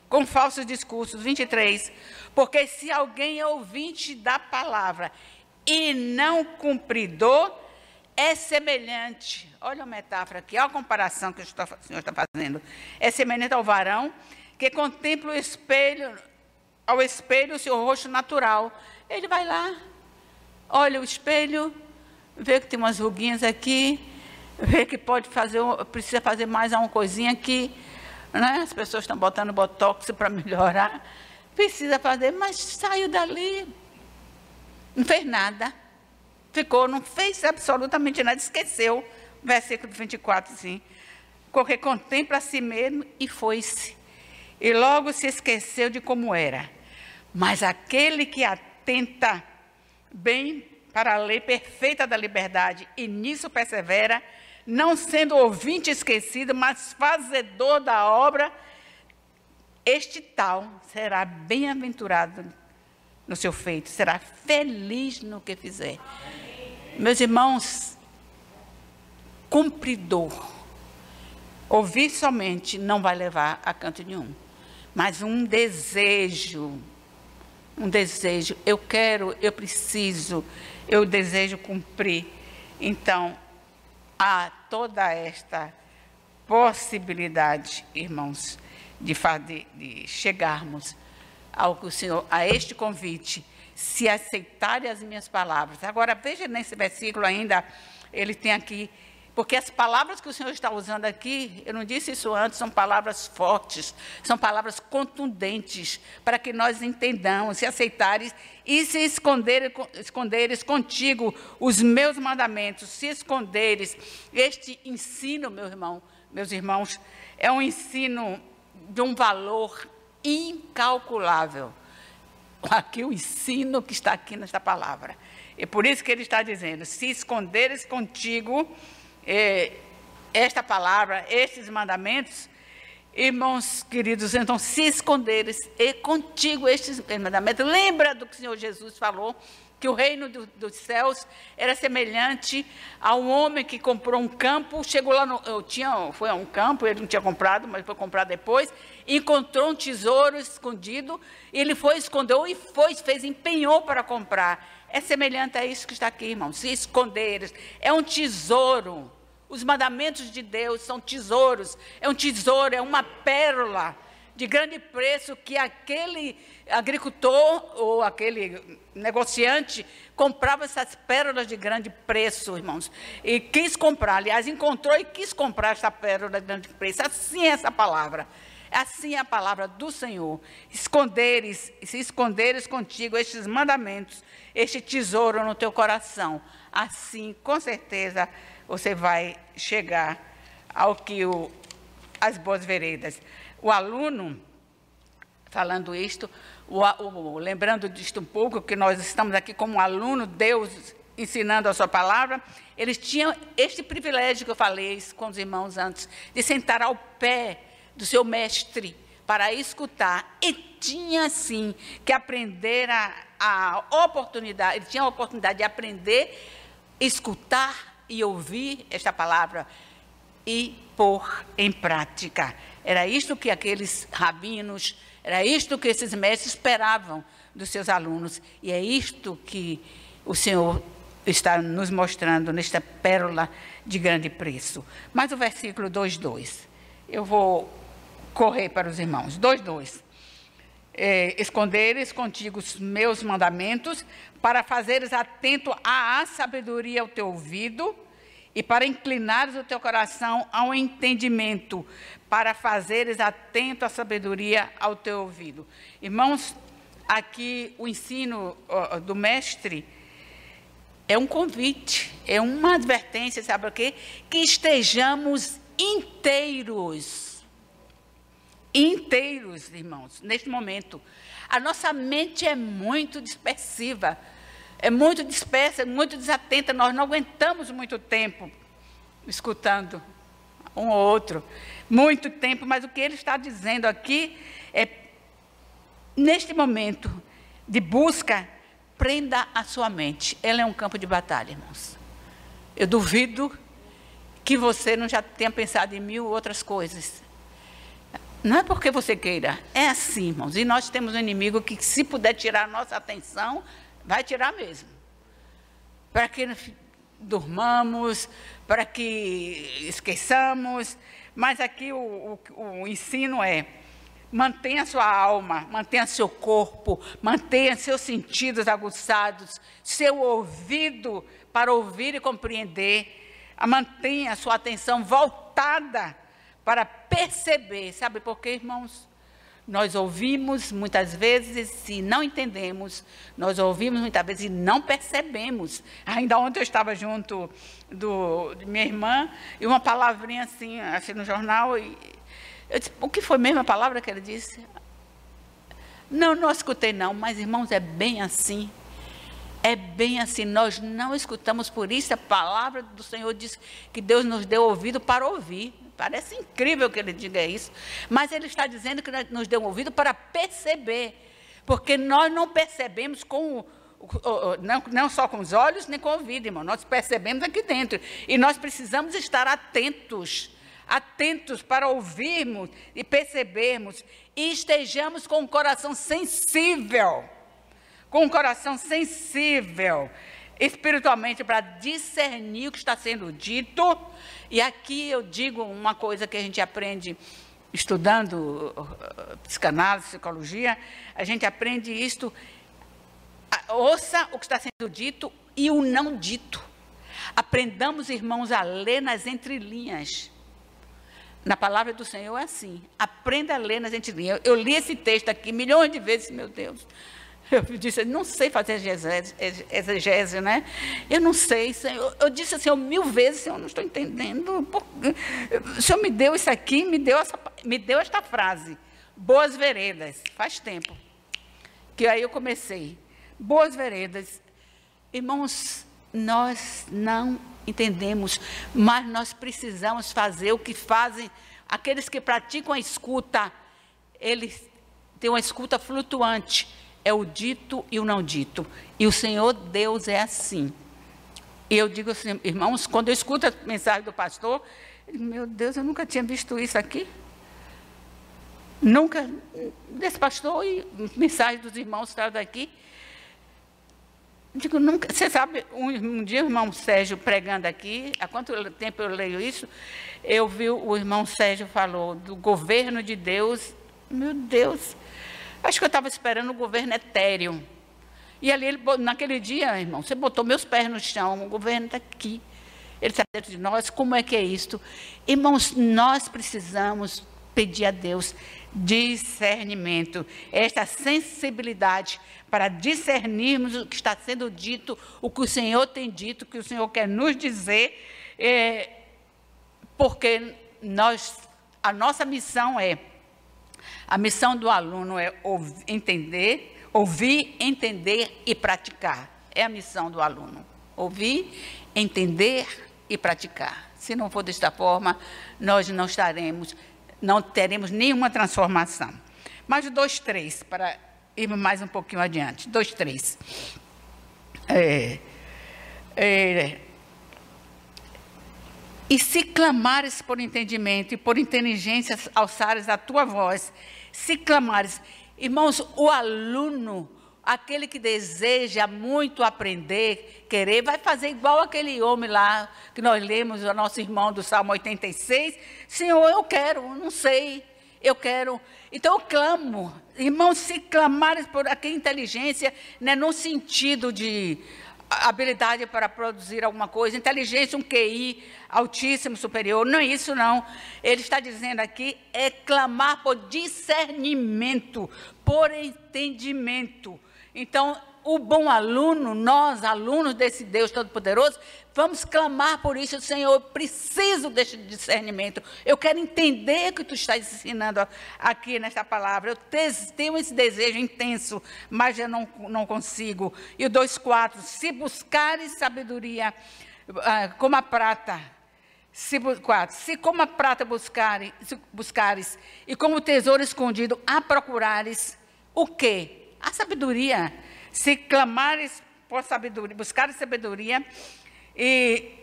Com falsos discursos. 23. Porque se alguém é ouvinte da palavra e não cumpridor, é semelhante. Olha a metáfora aqui, olha a comparação que o Senhor está fazendo. É semelhante ao varão que contempla o espelho, ao espelho o seu rosto natural. Ele vai lá, olha o espelho, vê que tem umas ruguinhas aqui, vê que pode fazer, precisa fazer mais uma coisinha aqui, né? As pessoas estão botando botox para melhorar. Precisa fazer, mas saiu dali. Não fez nada. Ficou, não fez absolutamente nada, esqueceu. Versículo 24, sim. Porque contempla a si mesmo e foi-se. E logo se esqueceu de como era. Mas aquele que atenta bem para a lei perfeita da liberdade e nisso persevera, não sendo ouvinte esquecido, mas fazedor da obra, este tal será bem-aventurado no seu feito, será feliz no que fizer. Meus irmãos, cumpridor, ouvir somente não vai levar a canto nenhum, mas um desejo, um desejo, eu quero, eu preciso, eu desejo cumprir. Então, há toda esta possibilidade, irmãos, de, de, chegarmos ao que o Senhor, a este convite, se aceitarem as minhas palavras. Agora, veja nesse versículo ainda, ele tem aqui porque as palavras que o Senhor está usando aqui, eu não disse isso antes, são palavras fortes, são palavras contundentes, para que nós entendamos, se aceitares e se esconderes, esconderes contigo os meus mandamentos, se esconderes. Este ensino, meu irmão, meus irmãos, é um ensino de um valor incalculável. Aqui o ensino que está aqui nesta palavra. É por isso que ele está dizendo: se esconderes contigo é, esta palavra, estes mandamentos, irmãos queridos, então se esconderes e contigo estes mandamentos. Lembra do que o Senhor Jesus falou, que o reino do, dos céus era semelhante a um homem que comprou um campo, chegou lá, no, eu tinha, foi a um campo, ele não tinha comprado, mas foi comprar depois, encontrou um tesouro escondido, ele foi, escondeu e foi, fez, empenhou para comprar. É semelhante a isso que está aqui, irmão, se esconderes, é um tesouro os mandamentos de Deus são tesouros, é um tesouro, é uma pérola de grande preço que aquele agricultor ou aquele negociante comprava essas pérolas de grande preço, irmãos. E quis comprar, aliás, encontrou e quis comprar essa pérola de grande preço. Assim é essa palavra. Assim é a palavra do Senhor. Esconderes, se esconderes contigo estes mandamentos, este tesouro no teu coração. Assim, com certeza, você vai chegar ao que o, as boas veredas. O aluno, falando isto, o, o, lembrando disto um pouco, que nós estamos aqui como aluno, Deus ensinando a sua palavra, eles tinham este privilégio que eu falei com os irmãos antes, de sentar ao pé do seu mestre para escutar. E tinha, sim, que aprender a, a oportunidade, ele tinha a oportunidade de aprender, escutar e ouvir esta palavra e pôr em prática. Era isto que aqueles rabinos, era isto que esses mestres esperavam dos seus alunos. E é isto que o Senhor está nos mostrando nesta pérola de grande preço. Mas o versículo 2,2. Eu vou correr para os irmãos. 2,2. É, esconderes contigo os meus mandamentos, para fazeres atento à sabedoria ao teu ouvido e para inclinares o teu coração ao entendimento, para fazeres atento à sabedoria ao teu ouvido. Irmãos, aqui o ensino do mestre é um convite, é uma advertência, sabe o quê? Que estejamos inteiros. Inteiros, irmãos, neste momento. A nossa mente é muito dispersiva, é muito dispersa, é muito desatenta. Nós não aguentamos muito tempo escutando um ou outro, muito tempo, mas o que ele está dizendo aqui é, neste momento de busca, prenda a sua mente. Ela é um campo de batalha, irmãos. Eu duvido que você não já tenha pensado em mil outras coisas. Não é porque você queira, é assim, irmãos. E nós temos um inimigo que, se puder tirar a nossa atenção, vai tirar mesmo. Para que durmamos, para que esqueçamos. Mas aqui o, o, o ensino é: mantenha sua alma, mantenha seu corpo, mantenha seus sentidos aguçados, seu ouvido para ouvir e compreender. Mantenha sua atenção voltada para perceber. Sabe por quê, irmãos? Nós ouvimos muitas vezes e não entendemos, nós ouvimos muitas vezes e não percebemos. Ainda ontem eu estava junto do, de minha irmã e uma palavrinha assim, assim no jornal, e eu disse, o que foi mesmo a palavra que ele disse? Não, não escutei não, mas irmãos, é bem assim. É bem assim, nós não escutamos, por isso a palavra do Senhor diz que Deus nos deu ouvido para ouvir. Parece incrível que ele diga isso, mas ele está dizendo que nos deu um ouvido para perceber, porque nós não percebemos com não, não só com os olhos nem com o ouvido, irmão, nós percebemos aqui dentro. E nós precisamos estar atentos, atentos para ouvirmos e percebermos. E estejamos com o coração sensível, com o coração sensível espiritualmente para discernir o que está sendo dito. E aqui eu digo uma coisa que a gente aprende estudando uh, psicanálise, psicologia, a gente aprende isto. Ouça o que está sendo dito e o não dito. Aprendamos, irmãos, a ler nas entrelinhas. Na palavra do Senhor é assim. Aprenda a ler nas entrelinhas. Eu li esse texto aqui milhões de vezes, meu Deus. Eu disse, não sei fazer exegese, né? Eu não sei, Senhor. Eu disse assim, mil vezes, Senhor, não estou entendendo. O Senhor me deu isso aqui, me deu, essa, me deu esta frase. Boas veredas. Faz tempo. Que aí eu comecei. Boas veredas. Irmãos, nós não entendemos, mas nós precisamos fazer o que fazem aqueles que praticam a escuta. Eles têm uma escuta flutuante é o dito e o não dito. E o Senhor Deus é assim. E eu digo assim, irmãos, quando eu escuto a mensagem do pastor, meu Deus, eu nunca tinha visto isso aqui. Nunca, desse pastor e mensagem dos irmãos estavam daqui. Digo, nunca, você sabe, um, um, dia o irmão Sérgio pregando aqui, há quanto tempo eu leio isso, eu vi o irmão Sérgio falou do governo de Deus. Meu Deus, Acho que eu estava esperando o governo etéreo. E ali, ele, naquele dia, irmão, você botou meus pés no chão, o governo está aqui. Ele está dentro de nós, como é que é isto? Irmãos, nós precisamos pedir a Deus discernimento, esta sensibilidade para discernirmos o que está sendo dito, o que o Senhor tem dito, o que o Senhor quer nos dizer, é, porque nós, a nossa missão é a missão do aluno é entender, ouvir, entender e praticar. É a missão do aluno. Ouvir, entender e praticar. Se não for desta forma, nós não estaremos, não teremos nenhuma transformação. Mas dois, três, para irmos mais um pouquinho adiante. Dois, três. É, é, e se clamares por entendimento e por inteligência alçares a tua voz se clamares, irmãos, o aluno, aquele que deseja muito aprender, querer, vai fazer igual aquele homem lá que nós lemos, o nosso irmão do Salmo 86. Senhor, eu quero, não sei, eu quero. Então eu clamo, irmãos, se clamares por aquela inteligência, né, no sentido de habilidade para produzir alguma coisa, inteligência, um QI altíssimo, superior. Não é isso, não. Ele está dizendo aqui é clamar por discernimento, por entendimento. Então, o bom aluno, nós, alunos desse Deus Todo-Poderoso, vamos clamar por isso, Senhor, eu preciso desse discernimento. Eu quero entender o que tu estás ensinando aqui nesta palavra. Eu tenho esse desejo intenso, mas eu não, não consigo. E o 2,4: se buscares sabedoria ah, como a prata, se, se como a prata buscares, buscares e como tesouro escondido a procurares, o quê? A sabedoria se clamares por sabedoria, buscares sabedoria, e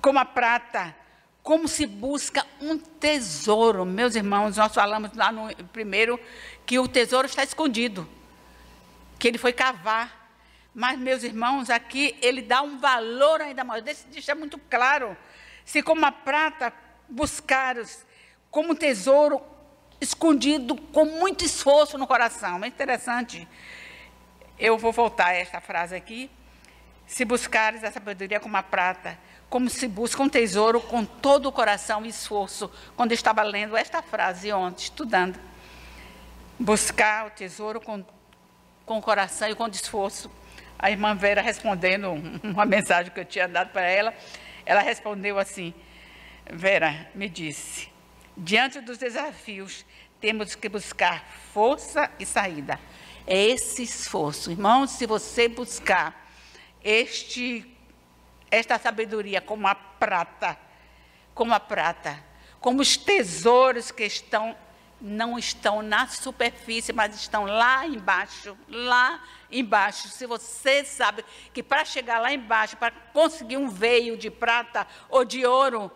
como a prata, como se busca um tesouro. Meus irmãos, nós falamos lá no primeiro que o tesouro está escondido, que ele foi cavar. Mas, meus irmãos, aqui ele dá um valor ainda maior. Deixa muito claro. Se como a prata buscares como um tesouro escondido com muito esforço no coração. É interessante eu vou voltar a esta frase aqui. Se buscares a sabedoria como a prata, como se busca um tesouro com todo o coração e esforço. Quando eu estava lendo esta frase ontem, estudando. Buscar o tesouro com, com o coração e com esforço. A irmã Vera respondendo uma mensagem que eu tinha dado para ela, ela respondeu assim: Vera me disse, diante dos desafios, temos que buscar força e saída é esse esforço. Irmãos, se você buscar este, esta sabedoria como a prata, como a prata, como os tesouros que estão não estão na superfície, mas estão lá embaixo, lá embaixo. Se você sabe que para chegar lá embaixo, para conseguir um veio de prata ou de ouro,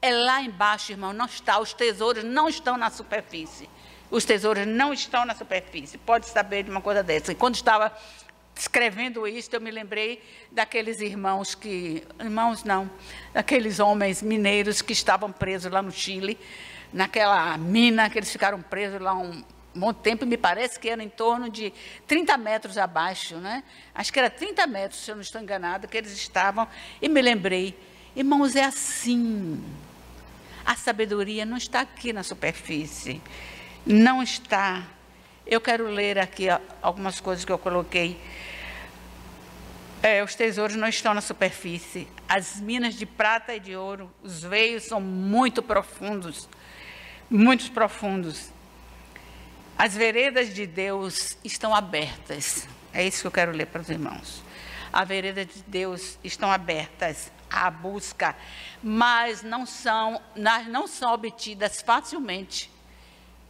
é lá embaixo, irmão, não está, os tesouros não estão na superfície. Os tesouros não estão na superfície. Pode saber de uma coisa dessa. E quando estava escrevendo isso, eu me lembrei daqueles irmãos que. Irmãos, não. Daqueles homens mineiros que estavam presos lá no Chile, naquela mina, que eles ficaram presos lá um bom tempo, me parece que era em torno de 30 metros abaixo, né? Acho que era 30 metros, se eu não estou enganado, que eles estavam. E me lembrei, irmãos, é assim. A sabedoria não está aqui na superfície não está. Eu quero ler aqui algumas coisas que eu coloquei. É, os tesouros não estão na superfície. As minas de prata e de ouro, os veios são muito profundos, muito profundos. As veredas de Deus estão abertas. É isso que eu quero ler para os irmãos. As veredas de Deus estão abertas à busca, mas não são, não são obtidas facilmente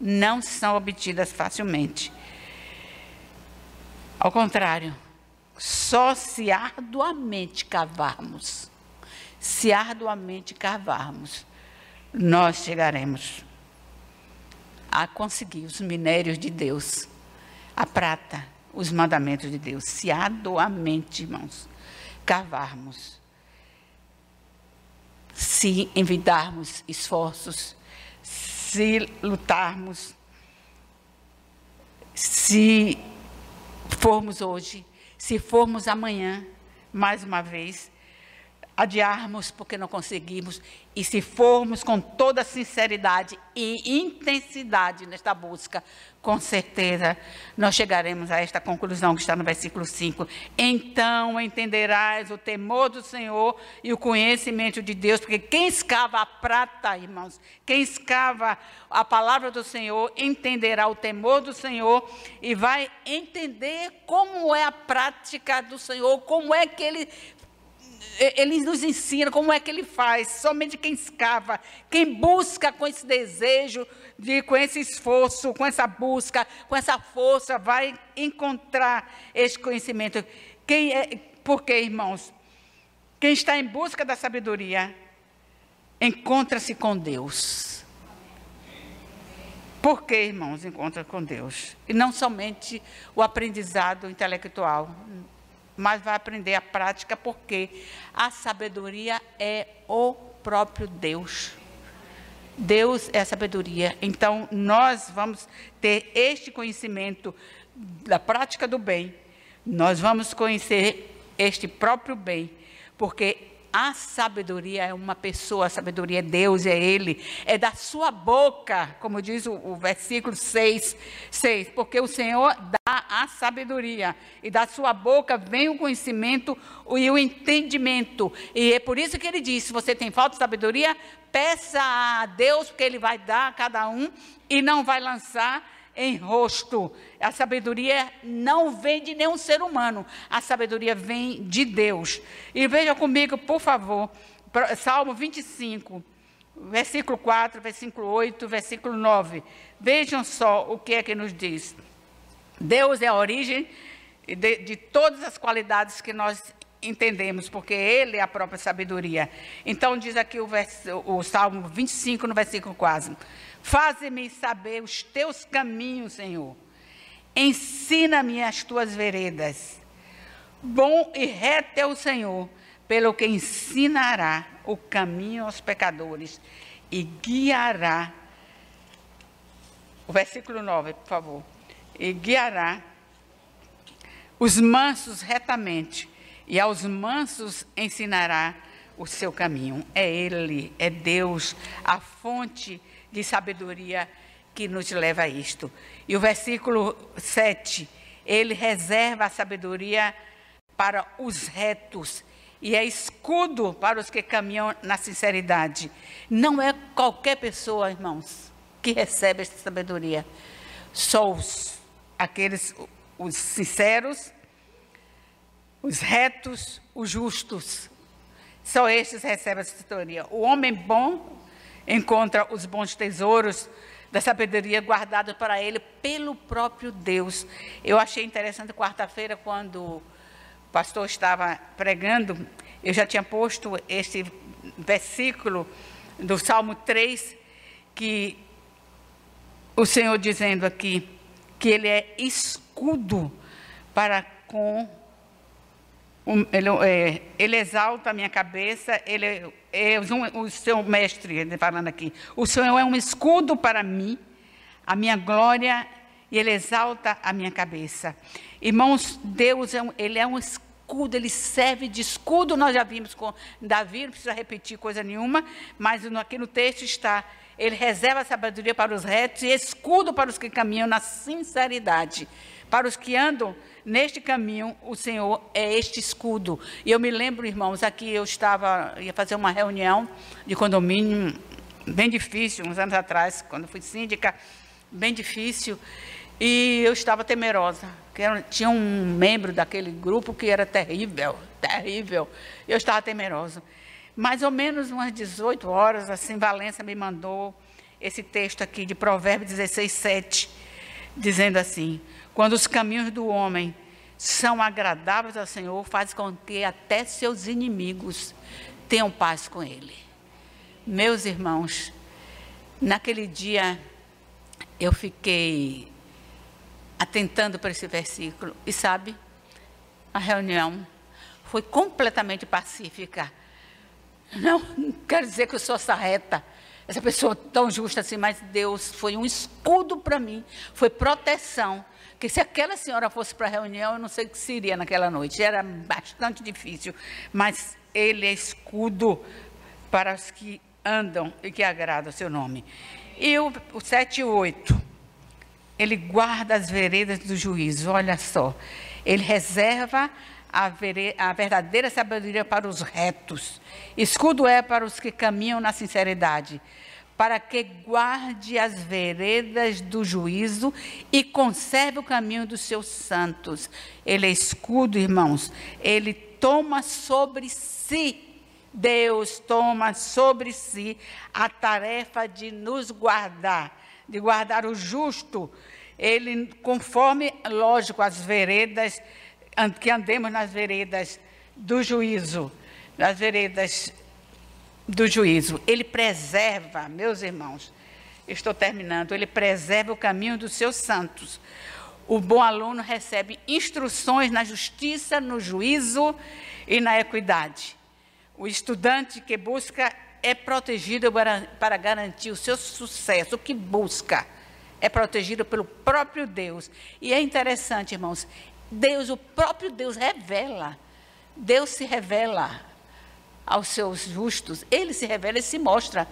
não são obtidas facilmente. Ao contrário, só se arduamente cavarmos, se arduamente cavarmos, nós chegaremos a conseguir os minérios de Deus, a prata, os mandamentos de Deus, se arduamente, irmãos, cavarmos, se envidarmos esforços, se lutarmos, se formos hoje, se formos amanhã, mais uma vez, adiarmos porque não conseguimos, e se formos com toda sinceridade e intensidade nesta busca, com certeza nós chegaremos a esta conclusão que está no versículo 5. Então entenderás o temor do Senhor e o conhecimento de Deus, porque quem escava a prata, irmãos, quem escava a palavra do Senhor, entenderá o temor do Senhor e vai entender como é a prática do Senhor, como é que ele ele nos ensina como é que ele faz. Somente quem escava, quem busca com esse desejo, de, com esse esforço, com essa busca, com essa força, vai encontrar esse conhecimento. Quem é, porque, irmãos, quem está em busca da sabedoria encontra-se com Deus. Por que, irmãos, encontra com Deus? E não somente o aprendizado intelectual, mas vai aprender a prática porque a sabedoria é o próprio Deus. Deus é a sabedoria. Então, nós vamos ter este conhecimento da prática do bem. Nós vamos conhecer este próprio bem, porque a sabedoria é uma pessoa, a sabedoria é Deus, é Ele. É da sua boca, como diz o, o versículo 6, 6. Porque o Senhor dá a sabedoria, e da sua boca vem o conhecimento e o entendimento. E é por isso que ele diz: se você tem falta de sabedoria, peça a Deus, porque Ele vai dar a cada um e não vai lançar em rosto. A sabedoria não vem de nenhum ser humano, a sabedoria vem de Deus. E veja comigo, por favor, Salmo 25, versículo 4, versículo 8, versículo 9. Vejam só o que é que nos diz. Deus é a origem de, de todas as qualidades que nós entendemos, porque Ele é a própria sabedoria. Então, diz aqui o, vers, o Salmo 25, no versículo 4. Faze-me saber os teus caminhos, Senhor. Ensina-me as tuas veredas. Bom e reto é o Senhor, pelo que ensinará o caminho aos pecadores e guiará. O versículo 9, por favor. E guiará os mansos retamente, e aos mansos ensinará o seu caminho. É Ele, é Deus, a fonte de sabedoria que nos leva a isto. E o versículo 7, ele reserva a sabedoria para os retos e é escudo para os que caminham na sinceridade. Não é qualquer pessoa, irmãos, que recebe esta sabedoria. Só os, aqueles, os sinceros, os retos, os justos. Só estes recebem essa sabedoria. O homem bom encontra os bons tesouros da sabedoria guardados para ele pelo próprio Deus. Eu achei interessante quarta-feira, quando o pastor estava pregando, eu já tinha posto esse versículo do Salmo 3, que o Senhor dizendo aqui que ele é escudo para com ele, é, ele, exalta a minha cabeça, ele é, é o seu mestre, falando aqui. O Senhor é um escudo para mim, a minha glória, e ele exalta a minha cabeça. Irmãos, Deus é um, ele é um escudo, ele serve de escudo. Nós já vimos com Davi, não precisa repetir coisa nenhuma, mas aqui no texto está. Ele reserva a sabedoria para os retos e escudo para os que caminham na sinceridade. Para os que andam neste caminho, o Senhor é este escudo. E eu me lembro, irmãos, aqui eu estava, ia fazer uma reunião de condomínio, bem difícil, uns anos atrás, quando fui síndica, bem difícil. E eu estava temerosa. Tinha um membro daquele grupo que era terrível, terrível. Eu estava temerosa. Mais ou menos umas 18 horas, assim, Valença me mandou esse texto aqui de Provérbios 16, 7, dizendo assim: quando os caminhos do homem são agradáveis ao Senhor, faz com que até seus inimigos tenham paz com ele. Meus irmãos, naquele dia eu fiquei atentando para esse versículo e sabe, a reunião foi completamente pacífica. Não, quero dizer que eu sou sarreta, essa pessoa tão justa assim, mas Deus foi um escudo para mim, foi proteção que se aquela senhora fosse para a reunião, eu não sei o que seria naquela noite. Era bastante difícil, mas ele é escudo para os que andam e que agradam o seu nome. E o, o 7 e 8, ele guarda as veredas do juízo, olha só. Ele reserva a, vere, a verdadeira sabedoria para os retos. Escudo é para os que caminham na sinceridade para que guarde as veredas do juízo e conserve o caminho dos seus santos. Ele é escudo, irmãos. Ele toma sobre si, Deus toma sobre si a tarefa de nos guardar, de guardar o justo. Ele, conforme, lógico, as veredas, que andemos nas veredas do juízo, nas veredas do juízo. Ele preserva, meus irmãos, estou terminando, ele preserva o caminho dos seus santos. O bom aluno recebe instruções na justiça, no juízo e na equidade. O estudante que busca é protegido para, garantir o seu sucesso. O que busca é protegido pelo próprio Deus. E é interessante, irmãos, Deus, o próprio Deus revela. Deus se revela aos seus justos, ele se revela e se mostra.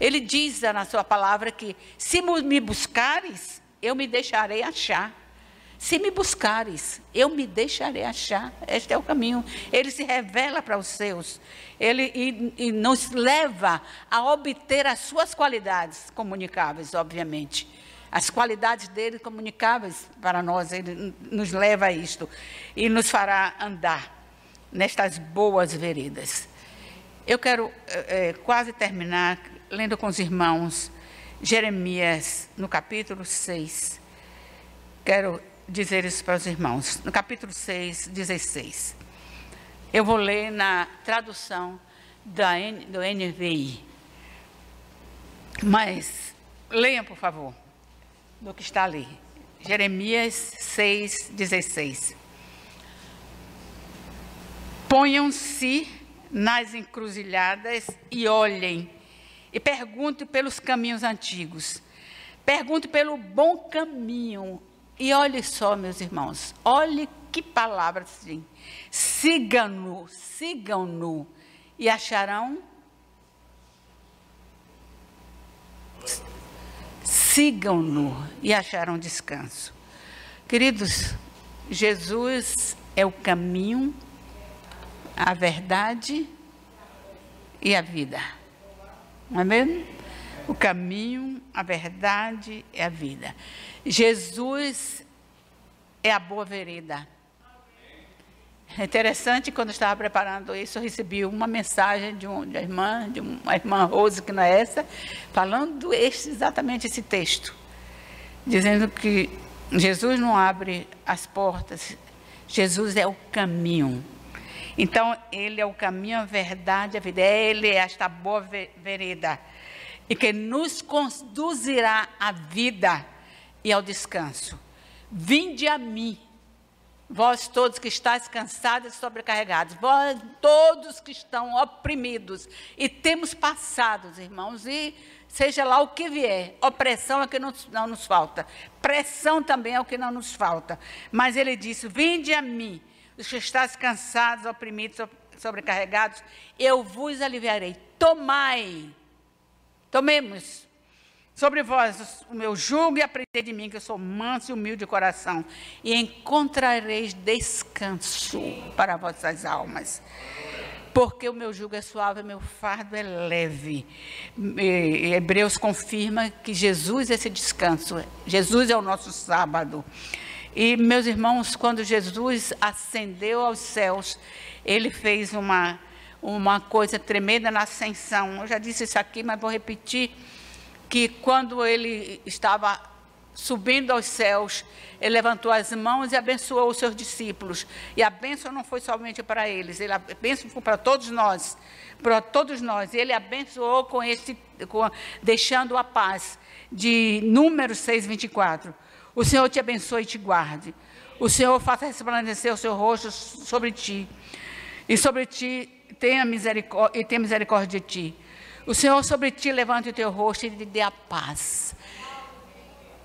Ele diz na sua palavra que se me buscares, eu me deixarei achar. Se me buscares, eu me deixarei achar. Este é o caminho. Ele se revela para os seus. Ele e, e nos leva a obter as suas qualidades comunicáveis, obviamente. As qualidades dele comunicáveis para nós, ele nos leva a isto e nos fará andar nestas boas veredas. Eu quero é, quase terminar lendo com os irmãos Jeremias, no capítulo 6. Quero dizer isso para os irmãos. No capítulo 6, 16. Eu vou ler na tradução da do NVI. Mas leiam, por favor, do que está ali. Jeremias 6, 16. Ponham-se nas encruzilhadas e olhem, e perguntem pelos caminhos antigos. Pergunte pelo bom caminho. E olhe só, meus irmãos, olhe que palavra assim. Sigam-no, sigam-no e acharão. Sigam-no e acharão descanso. Queridos, Jesus é o caminho, a verdade e a vida. Não é mesmo? O caminho, a verdade e a vida. Jesus é a boa vereda. É interessante, quando eu estava preparando isso, eu recebi uma mensagem de, um, de uma irmã, de uma irmã Rose, que não é essa, falando este, exatamente esse texto, dizendo que Jesus não abre as portas, Jesus é o caminho. Então, Ele é o caminho, a verdade, a vida. Ele é esta boa vereda. E que nos conduzirá à vida e ao descanso. Vinde a mim Vós todos que estáis cansados e sobrecarregados, vós todos que estão oprimidos, e temos passados, irmãos, e seja lá o que vier, opressão é o que não, não nos falta, pressão também é o que não nos falta. Mas ele disse: Vinde a mim, os que estáis cansados, oprimidos, sobrecarregados, eu vos aliviarei. Tomai, tomemos Sobre vós o meu jugo e aprendei de mim, que eu sou manso e humilde de coração, e encontrareis descanso para vossas almas. Porque o meu jugo é suave, o meu fardo é leve. E Hebreus confirma que Jesus é esse descanso. Jesus é o nosso sábado. E, meus irmãos, quando Jesus ascendeu aos céus, ele fez uma, uma coisa tremenda na ascensão. Eu já disse isso aqui, mas vou repetir que quando ele estava subindo aos céus, ele levantou as mãos e abençoou os seus discípulos. E a bênção não foi somente para eles, ele, a bênção foi para todos nós, para todos nós. Ele abençoou com esse, com, deixando a paz. De Números 6, 24. O Senhor te abençoe e te guarde. O Senhor faça resplandecer o seu rosto sobre ti. E sobre ti tenha misericórdia, e tenha misericórdia de ti. O Senhor sobre ti levante o teu rosto e te dê a paz.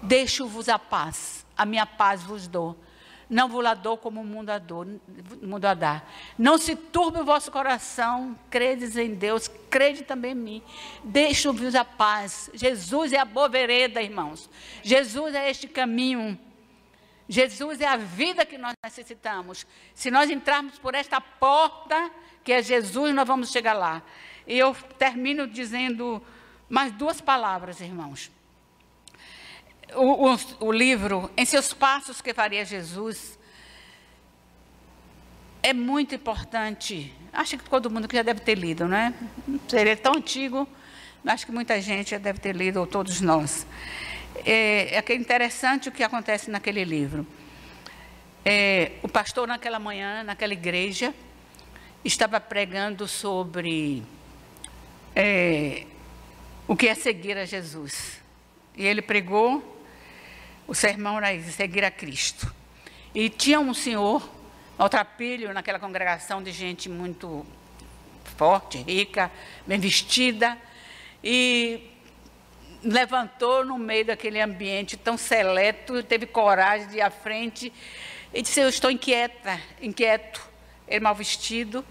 Deixo-vos a paz, a minha paz vos dou. Não vos la dou como o mundo a, dou, mundo a dá. Não se turbe o vosso coração, credes em Deus, crede também em mim. Deixo-vos a paz. Jesus é a boa vereda, irmãos. Jesus é este caminho. Jesus é a vida que nós necessitamos. Se nós entrarmos por esta porta, que é Jesus, nós vamos chegar lá. E eu termino dizendo mais duas palavras, irmãos. O, o, o, livro, Em Seus Passos que Faria Jesus, é muito importante. Acho que todo mundo que já deve ter lido, né? Ele é tão antigo, acho que muita gente já deve ter lido, ou todos nós. É, é interessante o que acontece naquele livro. É, o pastor, naquela manhã, naquela igreja, estava pregando sobre é, o que é seguir a Jesus. E ele pregou o sermão era seguir a Cristo. E tinha um senhor, maltrapilho, naquela congregação de gente muito forte, rica, bem vestida, e levantou no meio daquele ambiente tão seleto, teve coragem de ir à frente e disse: Eu estou inquieta, inquieto. Ele mal vestido,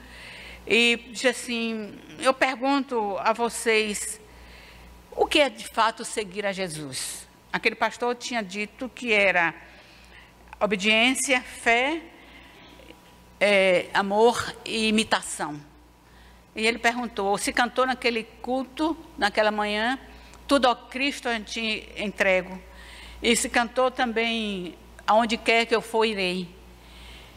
e disse assim: Eu pergunto a vocês, o que é de fato seguir a Jesus? Aquele pastor tinha dito que era obediência, fé, é, amor e imitação. E ele perguntou: se cantou naquele culto, naquela manhã, tudo ao Cristo eu te entrego. E se cantou também, aonde quer que eu for, irei.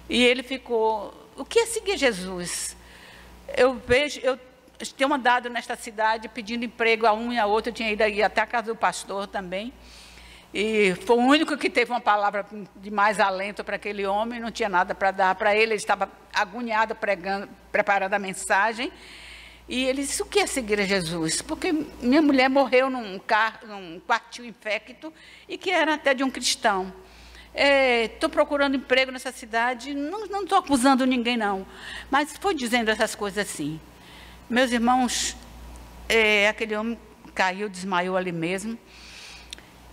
E ele ficou: o que é seguir Jesus? Eu vejo, eu tenho andado nesta cidade pedindo emprego a um e a outro, eu tinha ido até a casa do pastor também. E foi o único que teve uma palavra de mais alento para aquele homem, não tinha nada para dar para ele, ele estava agoniado pregando, preparando a mensagem. E ele disse: O que é seguir a Jesus? Porque minha mulher morreu num, car, num infecto e que era até de um cristão. Estou é, procurando emprego nessa cidade, não estou acusando ninguém, não. Mas foi dizendo essas coisas assim. Meus irmãos, é, aquele homem caiu, desmaiou ali mesmo.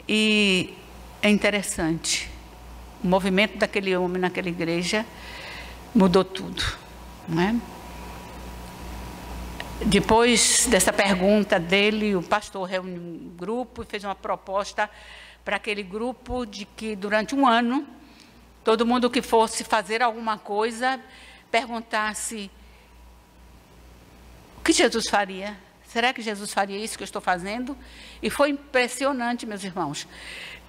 E é interessante, o movimento daquele homem naquela igreja mudou tudo, não é? Depois dessa pergunta dele, o pastor reuniu um grupo e fez uma proposta para aquele grupo de que durante um ano todo mundo que fosse fazer alguma coisa perguntasse o que Jesus faria Será que Jesus faria isso que eu estou fazendo? E foi impressionante, meus irmãos,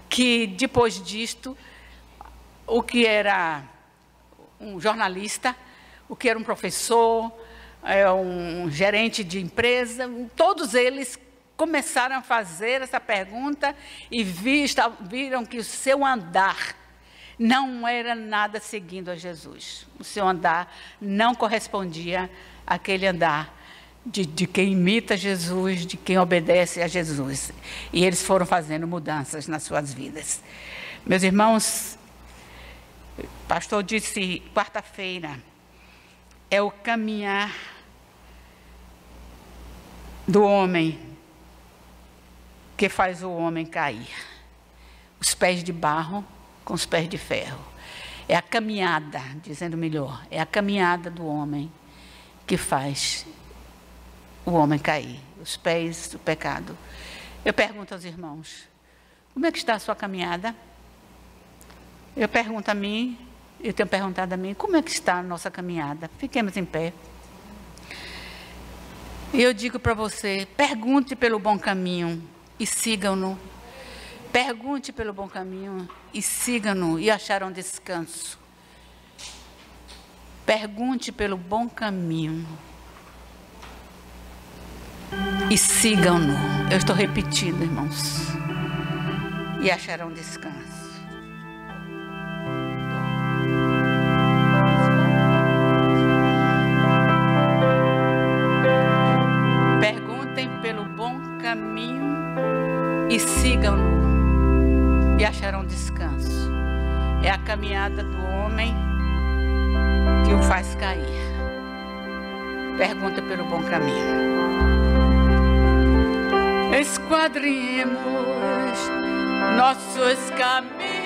que depois disto, o que era um jornalista, o que era um professor, é, um gerente de empresa, todos eles começaram a fazer essa pergunta e viram que o seu andar não era nada seguindo a Jesus. O seu andar não correspondia àquele andar de, de, quem imita Jesus, de quem obedece a Jesus. E eles foram fazendo mudanças nas suas vidas. Meus irmãos, o pastor disse quarta-feira, é o caminhar do homem que faz o homem cair. Os pés de barro com os pés de ferro. É a caminhada, dizendo melhor, é a caminhada do homem que faz o homem cair, os pés do pecado. Eu pergunto aos irmãos: como é que está a sua caminhada? Eu pergunto a mim, eu tenho perguntado a mim, como é que está a nossa caminhada? Fiquemos em pé. E eu digo para você: pergunte pelo bom caminho e sigam-no. Pergunte pelo bom caminho e sigam-no e acharão descanso. Pergunte pelo bom caminho e sigam-no. Eu estou repetindo, irmãos. E acharão descanso. Perguntem pelo bom caminho e sigam-no e acharão descanso. É a caminhada do homem que o faz cair. Pergunta pelo bom caminho esquadrinhemos nossos caminhos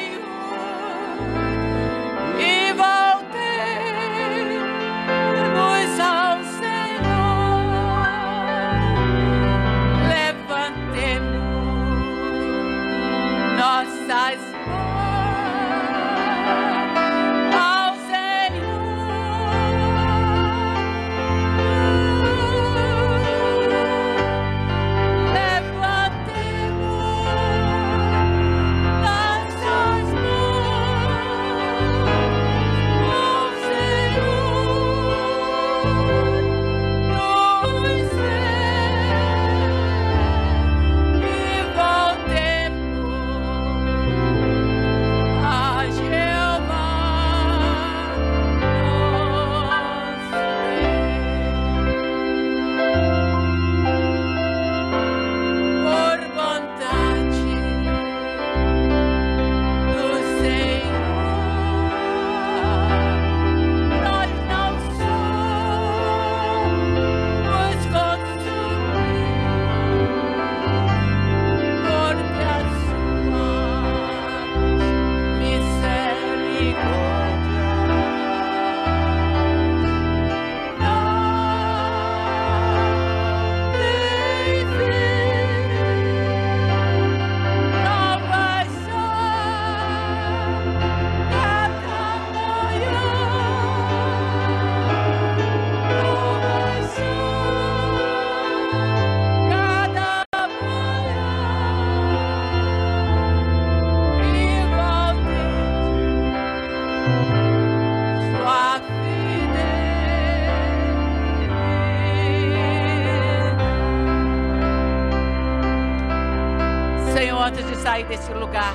sair desse lugar,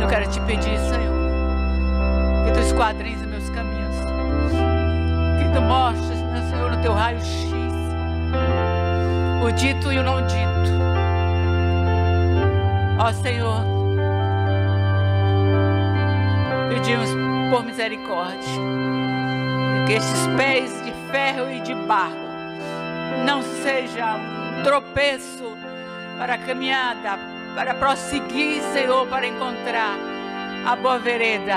eu quero te pedir, Senhor, que tu esquadrinhes meus caminhos, que tu mostres, meu Senhor, no teu raio-x, o dito e o não dito. Ó Senhor, pedimos por misericórdia, que estes pés de ferro e de barro não sejam um tropeço para a caminhada, para prosseguir, Senhor, para encontrar a boa vereda,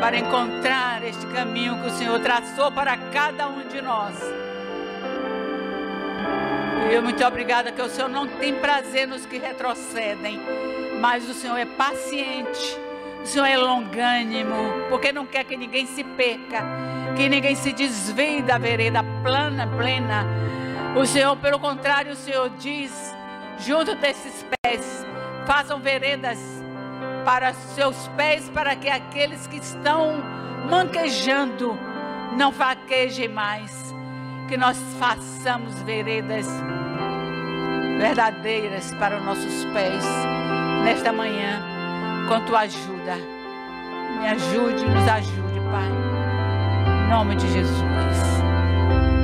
para encontrar este caminho que o Senhor traçou para cada um de nós. E eu muito obrigada que o Senhor não tem prazer nos que retrocedem, mas o Senhor é paciente, o Senhor é longânimo, porque não quer que ninguém se perca, que ninguém se desvie da vereda plana, plena. O Senhor, pelo contrário, o Senhor diz, junto desses pés, façam veredas para seus pés, para que aqueles que estão manquejando não vaquejem mais. Que nós façamos veredas verdadeiras para os nossos pés nesta manhã, com tua ajuda. Me ajude, nos ajude, Pai. Em nome de Jesus.